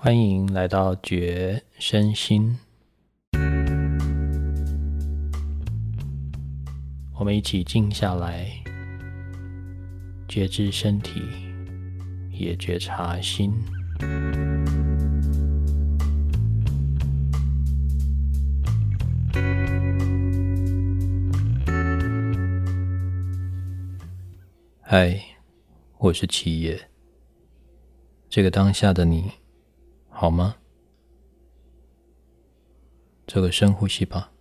欢迎来到觉身心，我们一起静下来，觉知身体，也觉察心。嗨，我是七叶。这个当下的你。好吗？做个深呼吸吧。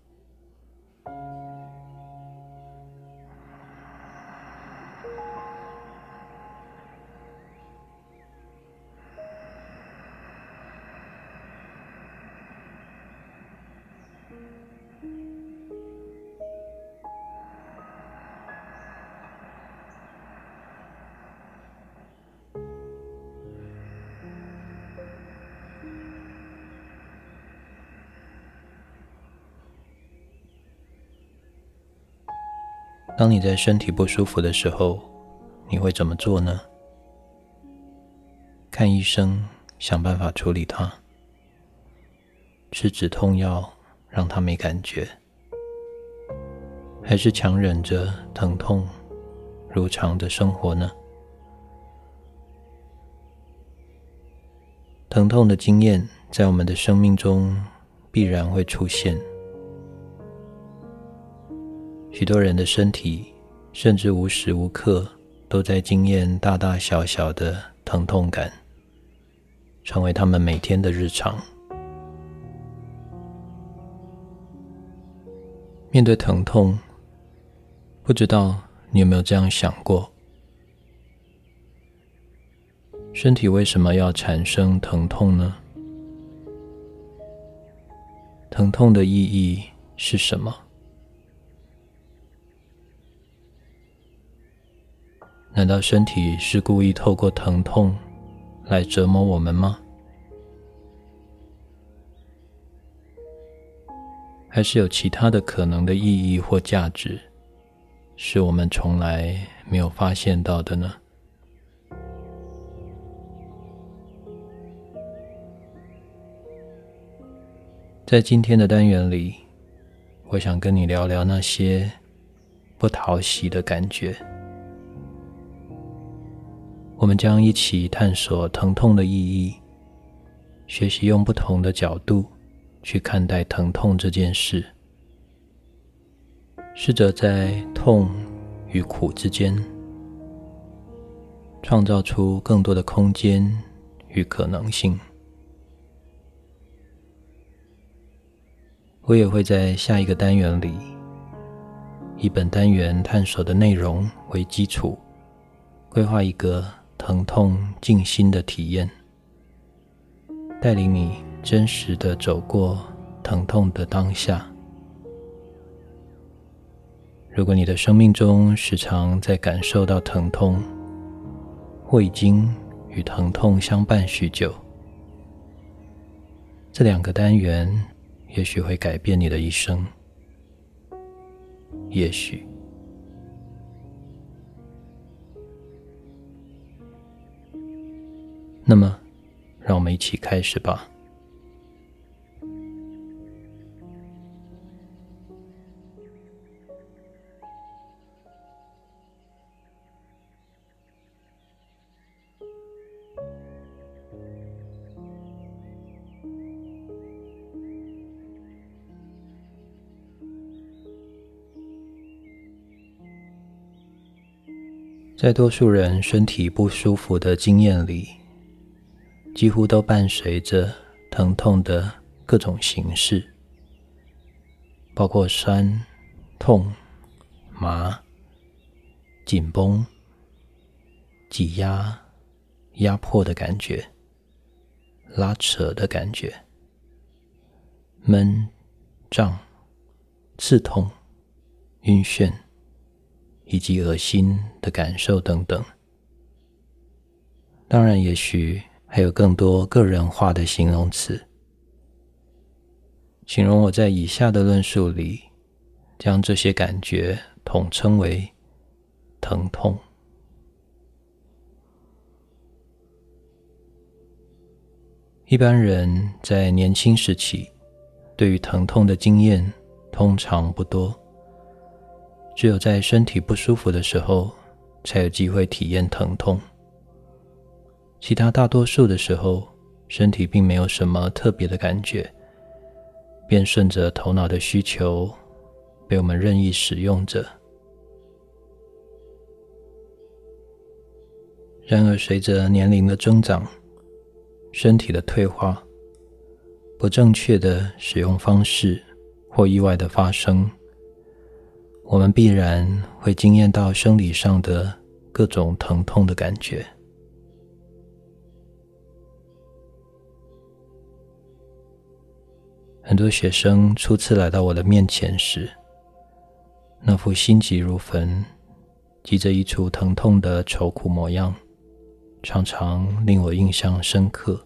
当你在身体不舒服的时候，你会怎么做呢？看医生，想办法处理它；吃止痛药，让它没感觉；还是强忍着疼痛，如常的生活呢？疼痛的经验在我们的生命中必然会出现。许多人的身体，甚至无时无刻都在经验大大小小的疼痛感，成为他们每天的日常。面对疼痛，不知道你有没有这样想过：身体为什么要产生疼痛呢？疼痛的意义是什么？难道身体是故意透过疼痛来折磨我们吗？还是有其他的可能的意义或价值，是我们从来没有发现到的呢？在今天的单元里，我想跟你聊聊那些不讨喜的感觉。我们将一起探索疼痛的意义，学习用不同的角度去看待疼痛这件事，试着在痛与苦之间创造出更多的空间与可能性。我也会在下一个单元里，以本单元探索的内容为基础，规划一个。疼痛静心的体验，带领你真实的走过疼痛的当下。如果你的生命中时常在感受到疼痛，或已经与疼痛相伴许久，这两个单元也许会改变你的一生。也许。那么，让我们一起开始吧。在多数人身体不舒服的经验里。几乎都伴随着疼痛的各种形式，包括酸、痛、麻、紧绷、挤压、压迫的感觉，拉扯的感觉，闷、胀、刺痛、晕眩，以及恶心的感受等等。当然，也许。还有更多个人化的形容词，形容我在以下的论述里，将这些感觉统称为疼痛。一般人在年轻时期，对于疼痛的经验通常不多，只有在身体不舒服的时候，才有机会体验疼痛。其他大多数的时候，身体并没有什么特别的感觉，便顺着头脑的需求，被我们任意使用着。然而，随着年龄的增长，身体的退化、不正确的使用方式或意外的发生，我们必然会经验到生理上的各种疼痛的感觉。很多学生初次来到我的面前时，那副心急如焚、急着一出疼痛的愁苦模样。常常令我印象深刻。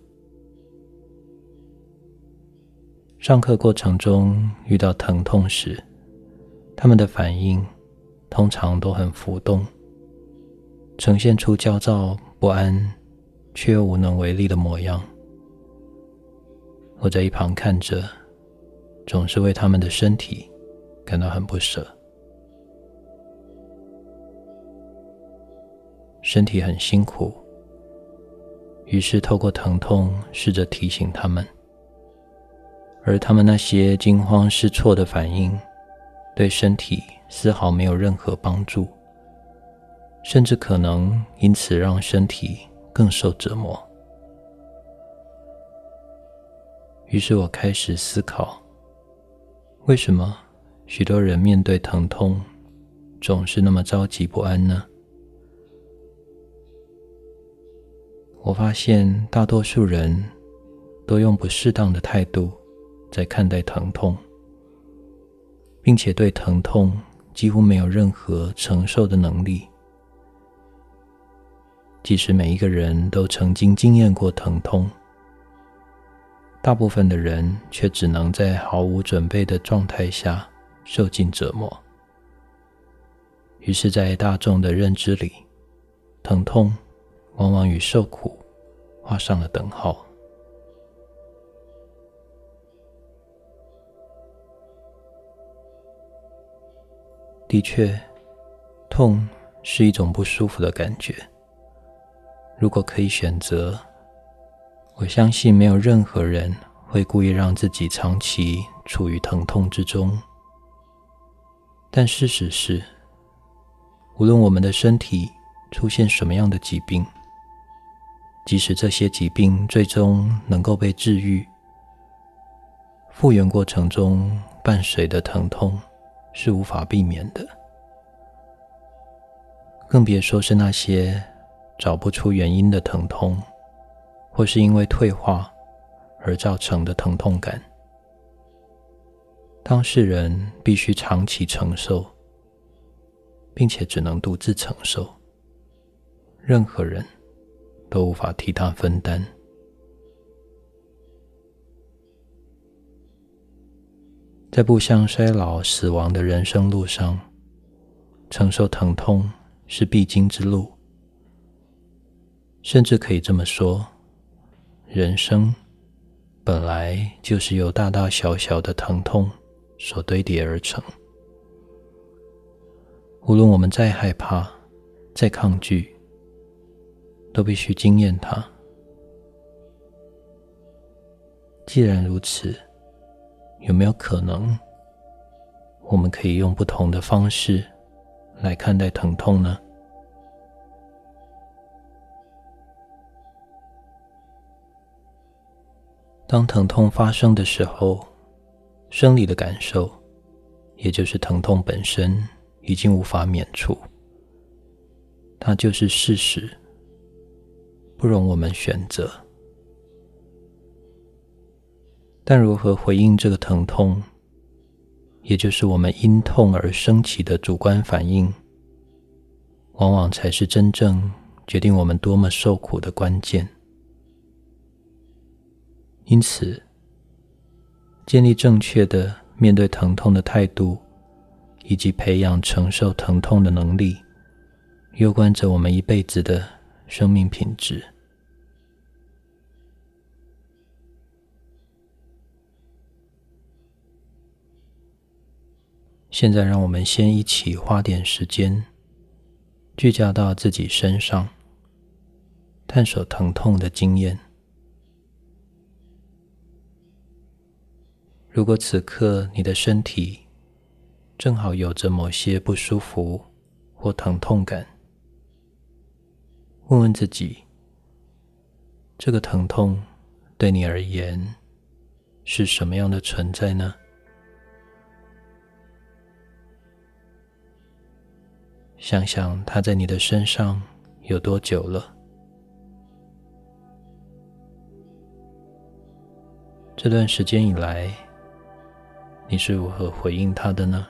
上课过程中遇到疼痛时，他们的反应通常都很浮动，呈现出焦躁不安却又无能为力的模样。我在一旁看着，总是为他们的身体感到很不舍，身体很辛苦。于是，透过疼痛试着提醒他们，而他们那些惊慌失措的反应，对身体丝毫没有任何帮助，甚至可能因此让身体更受折磨。于是我开始思考，为什么许多人面对疼痛总是那么着急不安呢？我发现大多数人都用不适当的态度在看待疼痛，并且对疼痛几乎没有任何承受的能力。即使每一个人都曾经经验过疼痛，大部分的人却只能在毫无准备的状态下受尽折磨。于是，在大众的认知里，疼痛。往往与受苦画上了等号。的确，痛是一种不舒服的感觉。如果可以选择，我相信没有任何人会故意让自己长期处于疼痛之中。但事实是，无论我们的身体出现什么样的疾病，即使这些疾病最终能够被治愈，复原过程中伴随的疼痛是无法避免的，更别说是那些找不出原因的疼痛，或是因为退化而造成的疼痛感。当事人必须长期承受，并且只能独自承受，任何人。都无法替他分担。在步向衰老、死亡的人生路上，承受疼痛是必经之路。甚至可以这么说，人生本来就是由大大小小的疼痛所堆叠而成。无论我们再害怕、再抗拒。都必须经验它。既然如此，有没有可能，我们可以用不同的方式来看待疼痛呢？当疼痛发生的时候，生理的感受，也就是疼痛本身，已经无法免除，它就是事实。不容我们选择，但如何回应这个疼痛，也就是我们因痛而升起的主观反应，往往才是真正决定我们多么受苦的关键。因此建立正确的面对疼痛的态度以及培养承受疼痛的能力攸关着我们一辈子的生命品质。现在让我们先一起花点时间聚焦到自己身上探索疼痛的经验。如果此刻你的身体正好有着某些不舒服或疼痛感，问问自己：这个疼痛对你而言是什么样的存在呢？想想它在你的身上有多久了？这段时间以来，你是如何回应他的呢？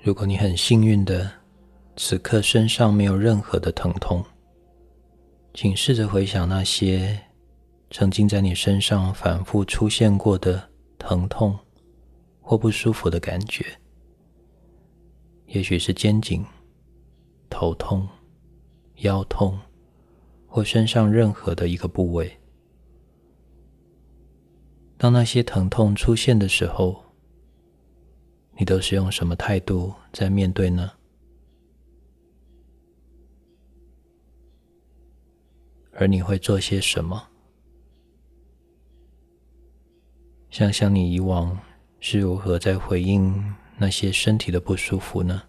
如果你很幸运的此刻身上没有任何的疼痛。请试着回想那些曾经在你身上反复出现过的疼痛或不舒服的感觉，也许是肩颈、头痛、腰痛，或身上任何的一个部位。当那些疼痛出现的时候，你都是用什么态度在面对呢？而你会做些什么？想想你以往是如何在回应那些身体的不舒服呢？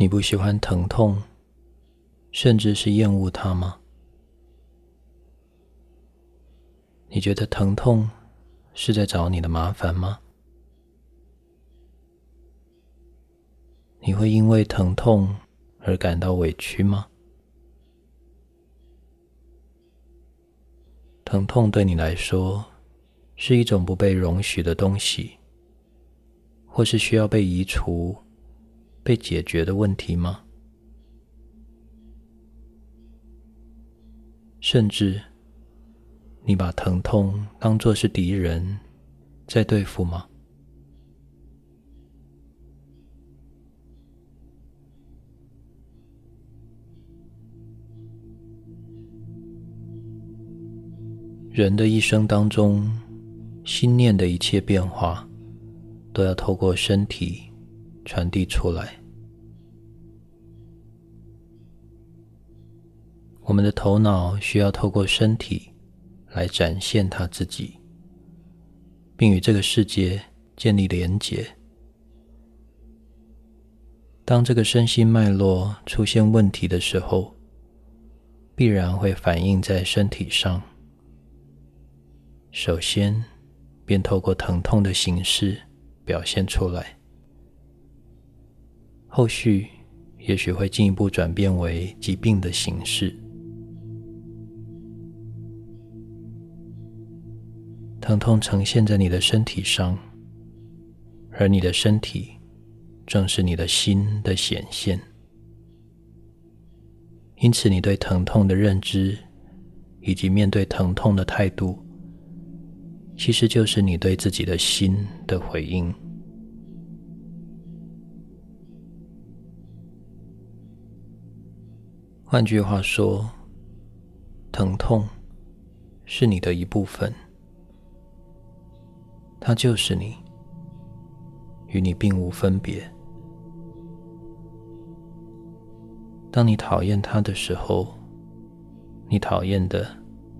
你不喜欢疼痛，甚至是厌恶它吗？你觉得疼痛？是在找你的麻烦吗？你会因为疼痛而感到委屈吗？疼痛对你来说是一种不被容许的东西，或是需要被移除、被解决的问题吗？甚至？你把疼痛当作是敌人在对付吗？人的一生当中，心念的一切变化，都要透过身体传递出来。我们的头脑需要透过身体。来展现他自己，并与这个世界建立连结。当这个身心脉络出现问题的时候，必然会反映在身体上。首先，便透过疼痛的形式表现出来；后续，也许会进一步转变为疾病的形式。疼痛呈现在你的身体上，而你的身体正是你的心的显现。因此，你对疼痛的认知以及面对疼痛的态度，其实就是你对自己的心的回应。换句话说，疼痛是你的一部分。它就是你，与你并无分别。当你讨厌它的时候，你讨厌的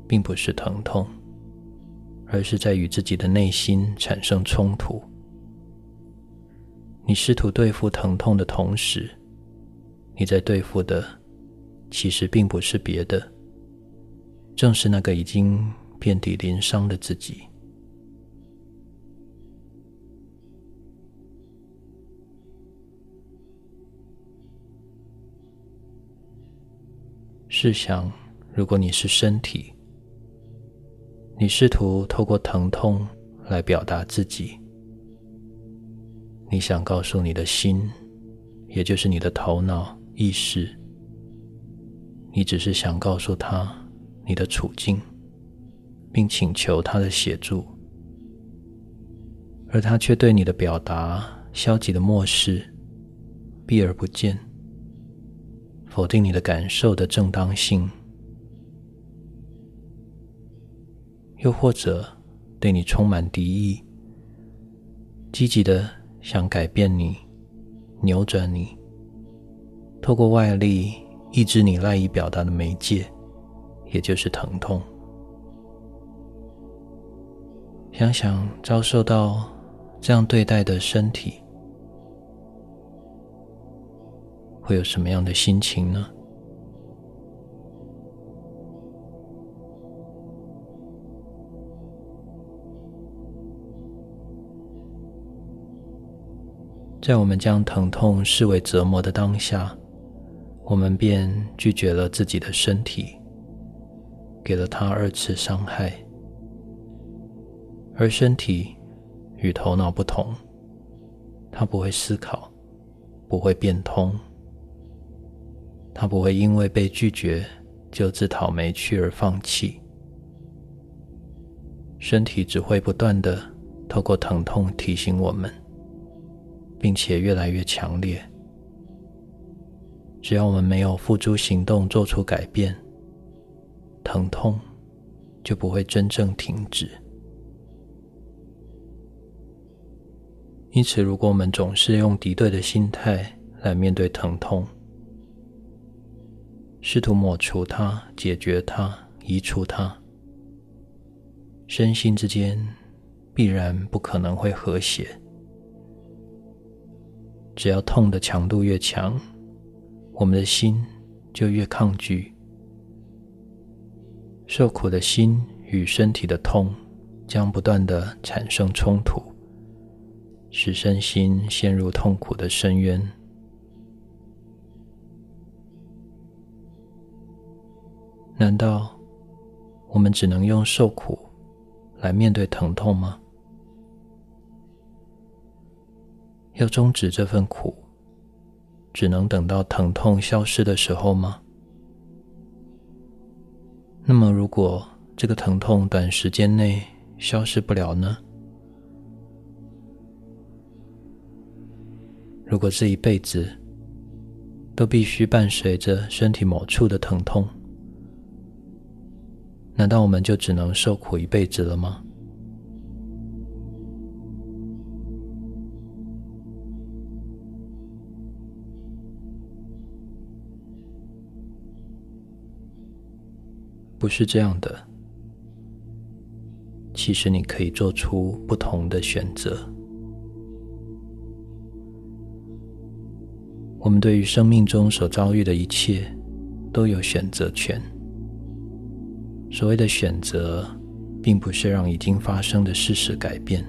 并不是疼痛，而是在与自己的内心产生冲突。你试图对付疼痛的同时，你在对付的其实并不是别的，正是那个已经遍体鳞伤的自己。试想，如果你是身体，你试图透过疼痛来表达自己，你想告诉你的心，也就是你的头脑意识，你只是想告诉他你的处境，并请求他的协助，而他却对你的表达消极的漠视，避而不见，否定你的感受的正当性，又或者对你充满敌意，积极的想改变你、扭转你，透过外力抑制你赖以表达的媒介。也就是疼痛。想想遭受到这样对待的身体，会有什么样的心情呢？在我们将疼痛视为折磨的当下，我们便拒绝了自己的身体。给了他二次伤害，而身体与头脑不同，它不会思考，不会变通，它不会因为被拒绝就自讨没趣而放弃。身体只会不断的透过疼痛提醒我们，并且越来越强烈。只要我们没有付诸行动，做出改变。疼痛就不会真正停止。因此，如果我们总是用敌对的心态来面对疼痛，试图抹除它、解决它、移除它，身心之间必然不可能会和谐。只要痛的强度越强，我们的心就越抗拒。受苦的心与身体的痛将不断的产生冲突，使身心陷入痛苦的深渊。难道我们只能用受苦来面对疼痛吗？要终止这份苦，只能等到疼痛消失的时候吗？那么，如果这个疼痛短时间内消失不了呢？如果这一辈子都必须伴随着身体某处的疼痛，难道我们就只能受苦一辈子了吗？不是这样的。其实你可以做出不同的选择。我们对于生命中所遭遇的一切都有选择权。所谓的选择，并不是让已经发生的事实改变，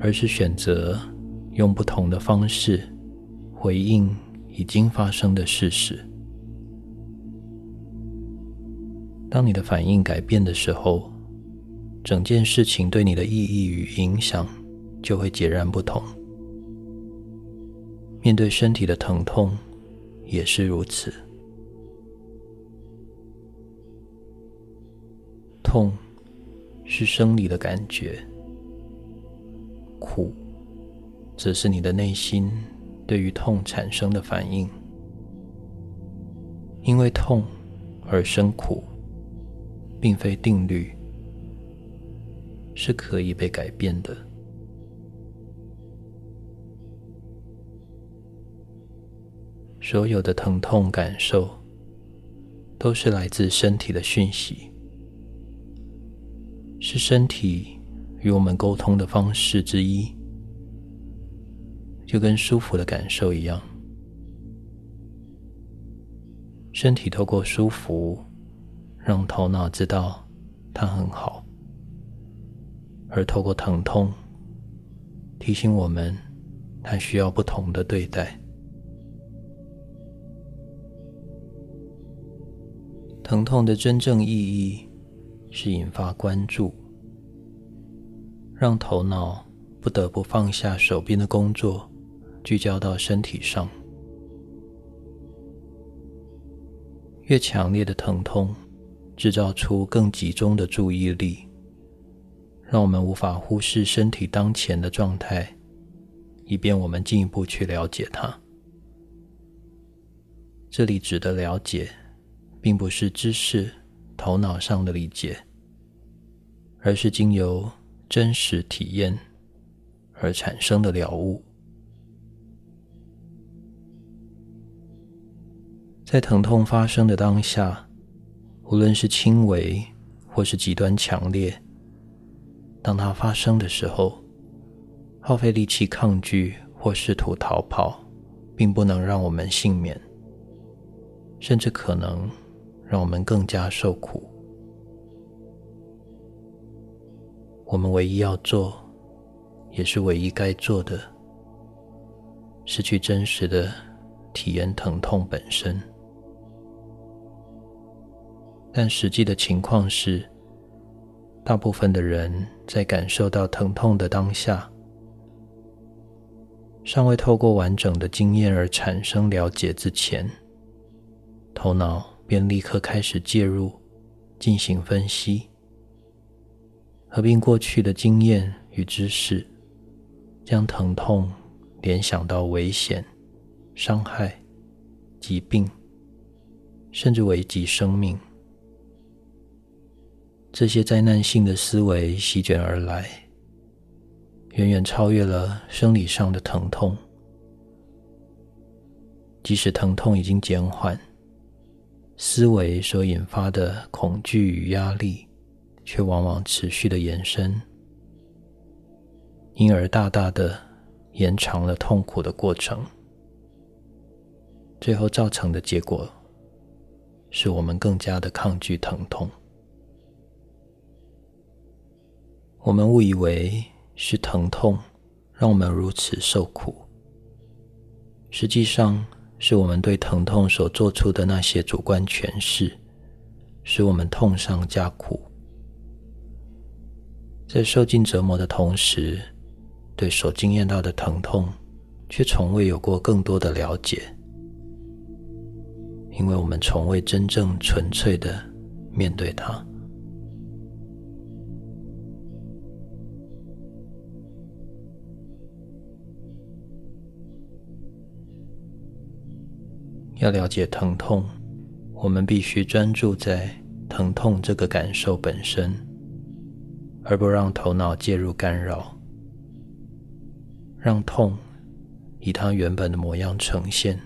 而是选择用不同的方式回应已经发生的事实。当你的反应改变的时候，整件事情对你的意义与影响就会截然不同。面对身体的疼痛也是如此。痛是生理的感觉，苦则是你的内心对于痛产生的反应。因为痛而生苦。并非定律，是可以被改变的。所有的疼痛感受，都是来自身体的讯息，是身体与我们沟通的方式之一，就跟舒服的感受一样，身体透过舒服。让头脑知道它很好，而透过疼痛提醒我们，它需要不同的对待。疼痛的真正意义是引发关注，让头脑不得不放下手边的工作，聚焦到身体上。越强烈的疼痛。制造出更集中的注意力，让我们无法忽视身体当前的状态，以便我们进一步去了解它。这里指的了解，并不是知识、头脑上的理解，而是经由真实体验而产生的了悟。在疼痛发生的当下。无论是轻微或是极端强烈，当它发生的时候，耗费力气抗拒或试图逃跑，并不能让我们幸免，甚至可能让我们更加受苦。我们唯一要做，也是唯一该做的，是去真实的体验疼痛本身。但实际的情况是，大部分的人在感受到疼痛的当下，尚未透过完整的经验而产生了解之前，头脑便立刻开始介入，进行分析，合并过去的经验与知识，将疼痛联想到危险、伤害、疾病，甚至危及生命。这些灾难性的思维席卷而来，远远超越了生理上的疼痛。即使疼痛已经减缓，思维所引发的恐惧与压力，却往往持续的延伸，因而大大的延长了痛苦的过程。最后造成的结果，是我们更加的抗拒疼痛。我们误以为是疼痛让我们如此受苦，实际上是我们对疼痛所做出的那些主观诠释，使我们痛上加苦。在受尽折磨的同时，对所经验到的疼痛却从未有过更多的了解，因为我们从未真正纯粹的面对它。要了解疼痛，我们必须专注在疼痛这个感受本身，而不让头脑介入干扰，让痛以它原本的模样呈现，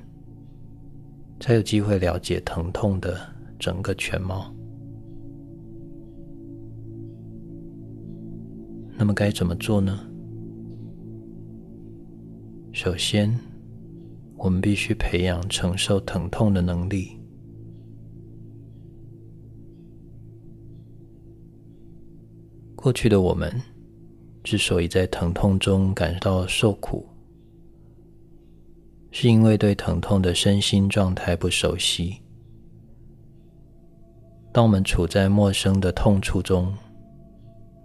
才有机会了解疼痛的整个全貌。那么该怎么做呢？首先。我们必须培养承受疼痛的能力。过去的我们之所以在疼痛中感到受苦，是因为对疼痛的身心状态不熟悉。当我们处在陌生的痛处中，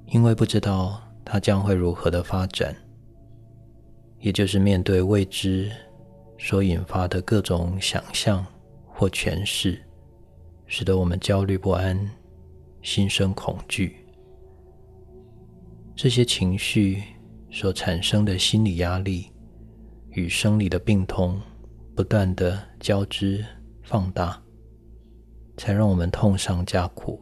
因为不知道它将会如何的发展，也就是面对未知。所引发的各种想象或诠释，使得我们焦虑不安、心生恐惧。这些情绪所产生的心理压力与生理的病痛不断的交织放大，才让我们痛上加苦。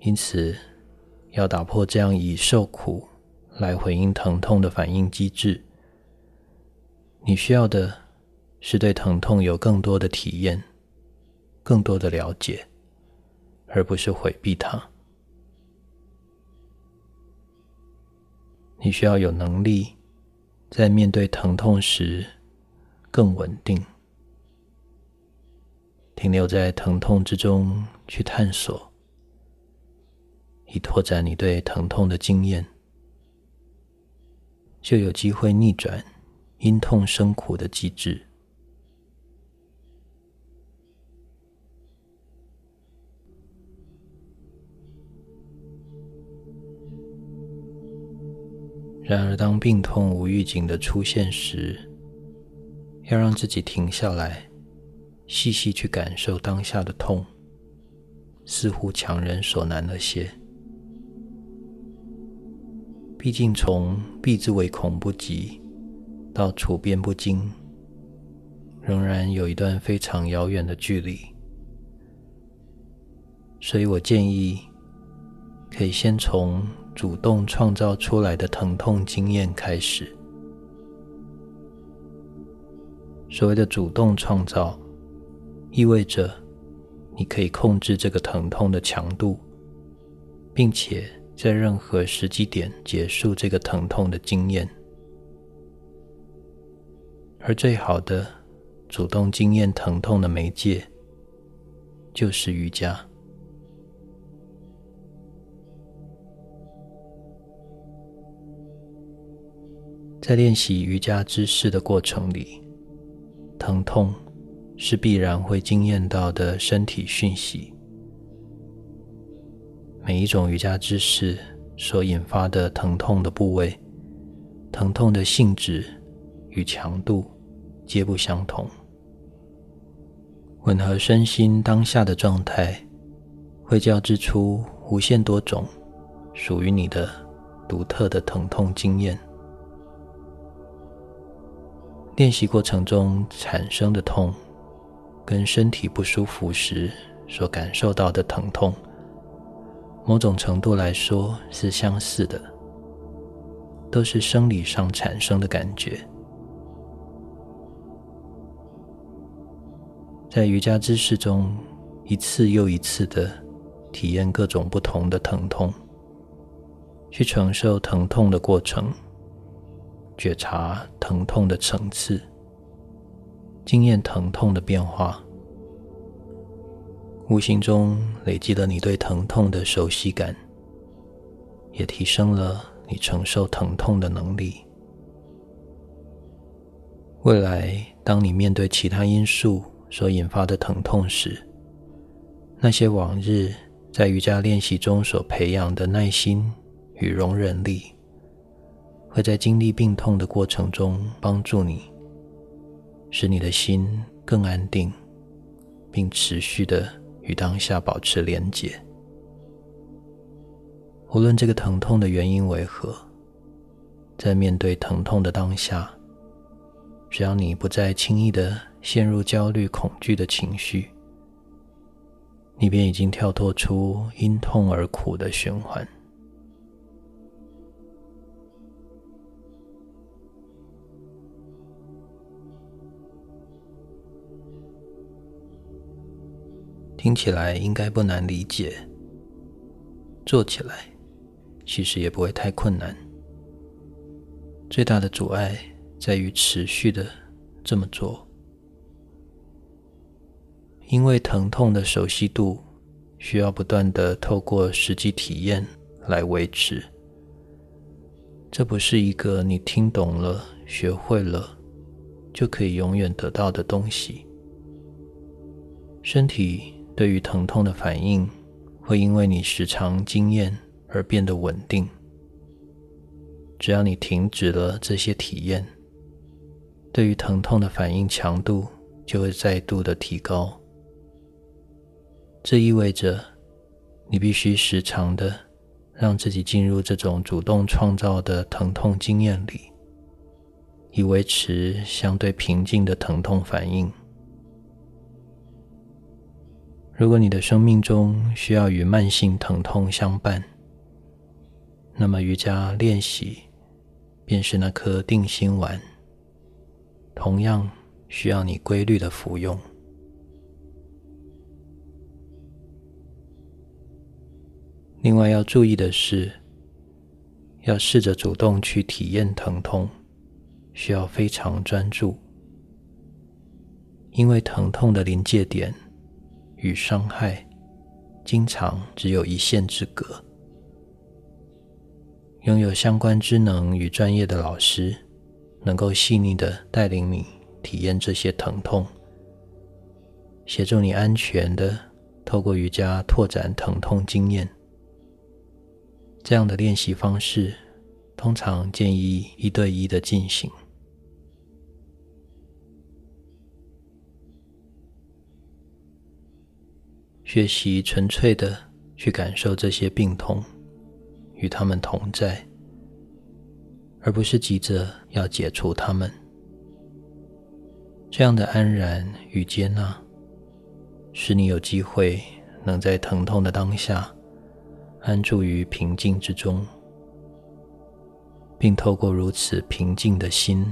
因此。要打破这样以受苦来回应疼痛的反应机制，你需要的是对疼痛有更多的体验、更多的了解，而不是回避它。你需要有能力在面对疼痛时更稳定，停留在疼痛之中去探索。以拓展你对疼痛的经验，就有机会逆转因痛生苦的机制。然而，当病痛无预警的出现时，要让自己停下来，细细去感受当下的痛，似乎强人所难了些。毕竟，从避之唯恐不及到处变不惊，仍然有一段非常遥远的距离。所以我建议，可以先从主动创造出来的疼痛经验开始。所谓的主动创造，意味着你可以控制这个疼痛的强度，并且在任何时机点结束这个疼痛的经验。而最好的主动经验疼痛的媒介，就是瑜伽。在练习瑜伽姿势的过程里。疼痛是必然会经验到的身体讯息。每一种瑜伽姿势所引发的疼痛的部位、疼痛的性质与强度皆不相同。吻合身心当下的状态，会交织出无限多种属于你的独特的疼痛经验。练习过程中产生的痛，跟身体不舒服时所感受到的疼痛，某种程度来说是相似的，都是生理上产生的感觉。在瑜伽姿势中，一次又一次的体验各种不同的疼痛，去承受疼痛的过程。觉察疼痛的层次，经验疼痛的变化，无形中累积了你对疼痛的熟悉感，也提升了你承受疼痛的能力。未来，当你面对其他因素所引发的疼痛时，那些往日在瑜伽练习中所培养的耐心与容忍力。会在经历病痛的过程中帮助你，使你的心更安定，并持续的与当下保持连结。无论这个疼痛的原因为何，在面对疼痛的当下，只要你不再轻易的陷入焦虑、恐惧的情绪，你便已经跳脱出因痛而苦的循环。听起来应该不难理解，做起来其实也不会太困难。最大的阻碍在于持续的这么做，因为疼痛的熟悉度需要不断的透过实际体验来维持。这不是一个你听懂了、学会了就可以永远得到的东西，身体。对于疼痛的反应，会因为你时常经验而变得稳定。只要你停止了这些体验，对于疼痛的反应强度就会再度的提高。这意味着你必须时常的让自己进入这种主动创造的疼痛经验里，以维持相对平静的疼痛反应。如果你的生命中需要与慢性疼痛相伴，那么瑜伽练习便是那颗定心丸，同样需要你规律的服用。另外要注意的是，要试着主动去体验疼痛，需要非常专注，因为疼痛的临界点。与伤害经常只有一线之隔。拥有相关知能与专业的老师，能够细腻的带领你体验这些疼痛，协助你安全的透过瑜伽拓展疼痛经验。这样的练习方式，通常建议一对一的进行。学习纯粹的去感受这些病痛，与他们同在，而不是急着要解除他们。这样的安然与接纳，使你有机会能在疼痛的当下安住于平静之中，并透过如此平静的心，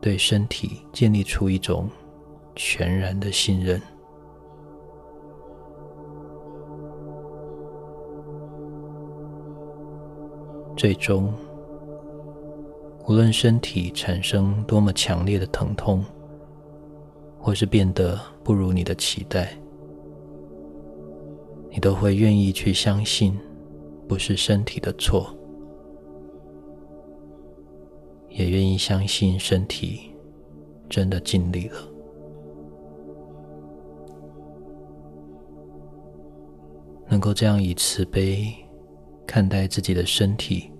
对身体建立出一种全然的信任。最终，无论身体产生多么强烈的疼痛，或是变得不如你的期待，你都会愿意去相信，不是身体的错，也愿意相信身体真的尽力了。能够这样以慈悲看待自己的身体，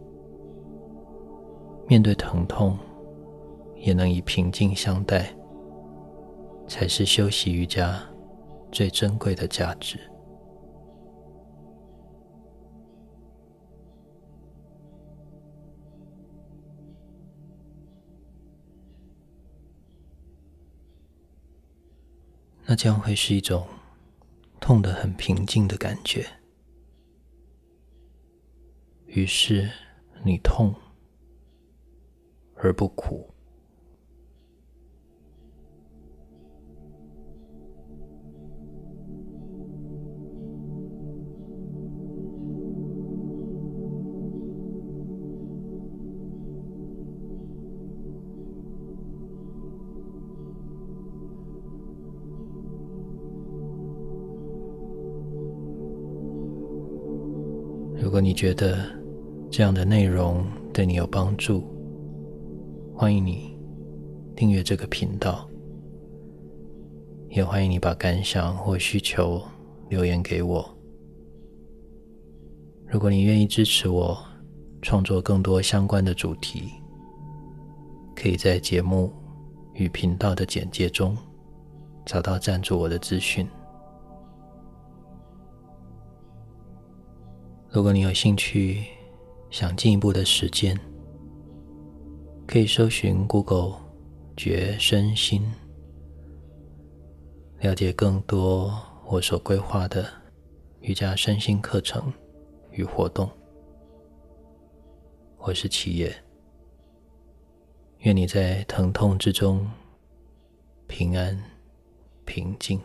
面对疼痛，也能以平静相待。才是修习瑜伽最珍贵的价值。那将会是一种痛得很平静的感觉。于是你痛而不苦。如果你觉得这样的内容对你有帮助，欢迎你订阅这个频道，也欢迎你把感想或需求留言给我。如果你愿意支持我创作更多相关的主题，可以在节目与频道的简介中找到赞助我的资讯。如果你有兴趣，想进一步的实践，可以搜寻 Google“ 觉身心”，了解更多我所规划的瑜伽身心课程与活动。我是七叶，愿你在疼痛之中平安平静。